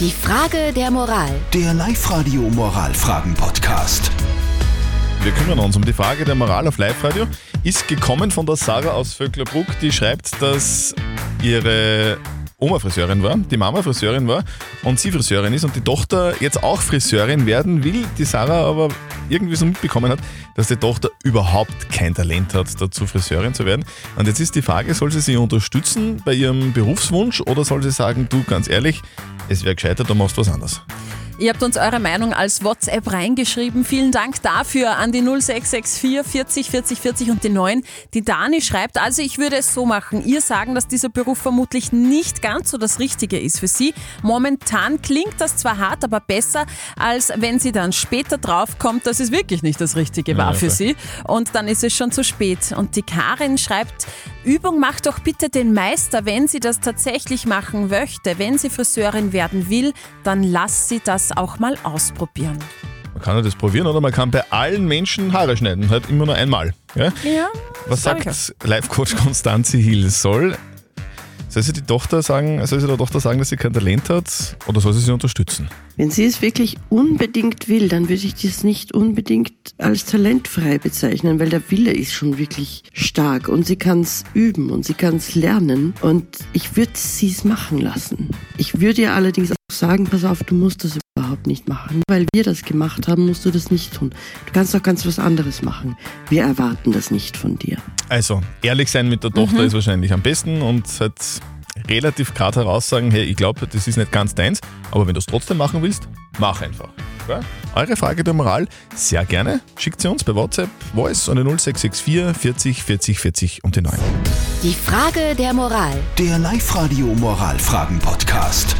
Die Frage der Moral. Der Live-Radio Moralfragen-Podcast. Wir kümmern uns um die Frage der Moral auf Live-Radio. Ist gekommen von der Sarah aus Vöcklerbruck, die schreibt, dass ihre Oma Friseurin war, die Mama Friseurin war und sie Friseurin ist und die Tochter jetzt auch Friseurin werden will, die Sarah aber irgendwie so mitbekommen hat, dass die Tochter überhaupt kein Talent hat, dazu Friseurin zu werden. Und jetzt ist die Frage, soll sie sie unterstützen bei ihrem Berufswunsch oder soll sie sagen, du ganz ehrlich, es wäre gescheiter, du machst was anderes? Ihr habt uns eure Meinung als WhatsApp reingeschrieben. Vielen Dank dafür an die 0664 40 40 40 und die 9. Die Dani schreibt, also ich würde es so machen. Ihr sagen, dass dieser Beruf vermutlich nicht ganz so das Richtige ist für sie. Momentan klingt das zwar hart, aber besser, als wenn sie dann später draufkommt, dass es wirklich nicht das Richtige war Ja, für sie. Und dann ist es schon zu spät. Und die Karin schreibt, Übung macht doch bitte den Meister, wenn sie das tatsächlich machen möchte. Wenn sie Friseurin werden will, dann lass sie das auch mal ausprobieren. Man kann ja das probieren oder man kann bei allen Menschen Haare schneiden, halt immer nur einmal. Ja? Ja, Was sagt Life-Coach Konstanze Hill? Soll, soll sie die Tochter sagen, soll sie der Tochter sagen, dass sie kein Talent hat oder soll sie sie unterstützen? Wenn sie es wirklich unbedingt will, dann würde ich das nicht unbedingt als talentfrei bezeichnen, weil der Wille ist schon wirklich stark und sie kann es üben und sie kann es lernen und ich würde sie es machen lassen. Ich würde ihr allerdings auch sagen, pass auf, du musst das überhaupt nicht machen. Weil wir das gemacht haben, musst du das nicht tun. Du kannst auch ganz was anderes machen. Wir erwarten das nicht von dir. Also, ehrlich sein mit der Tochter ist wahrscheinlich am besten und halt relativ gerade heraus sagen, hey, ich glaube, das ist nicht ganz deins, aber wenn du es trotzdem machen willst, mach einfach. Ja? Eure Frage der Moral sehr gerne. Schickt sie uns bei WhatsApp, Voice an die 0664 40 40 40 und die 9. Die Frage der Moral. Der Live-Radio Moralfragen-Podcast.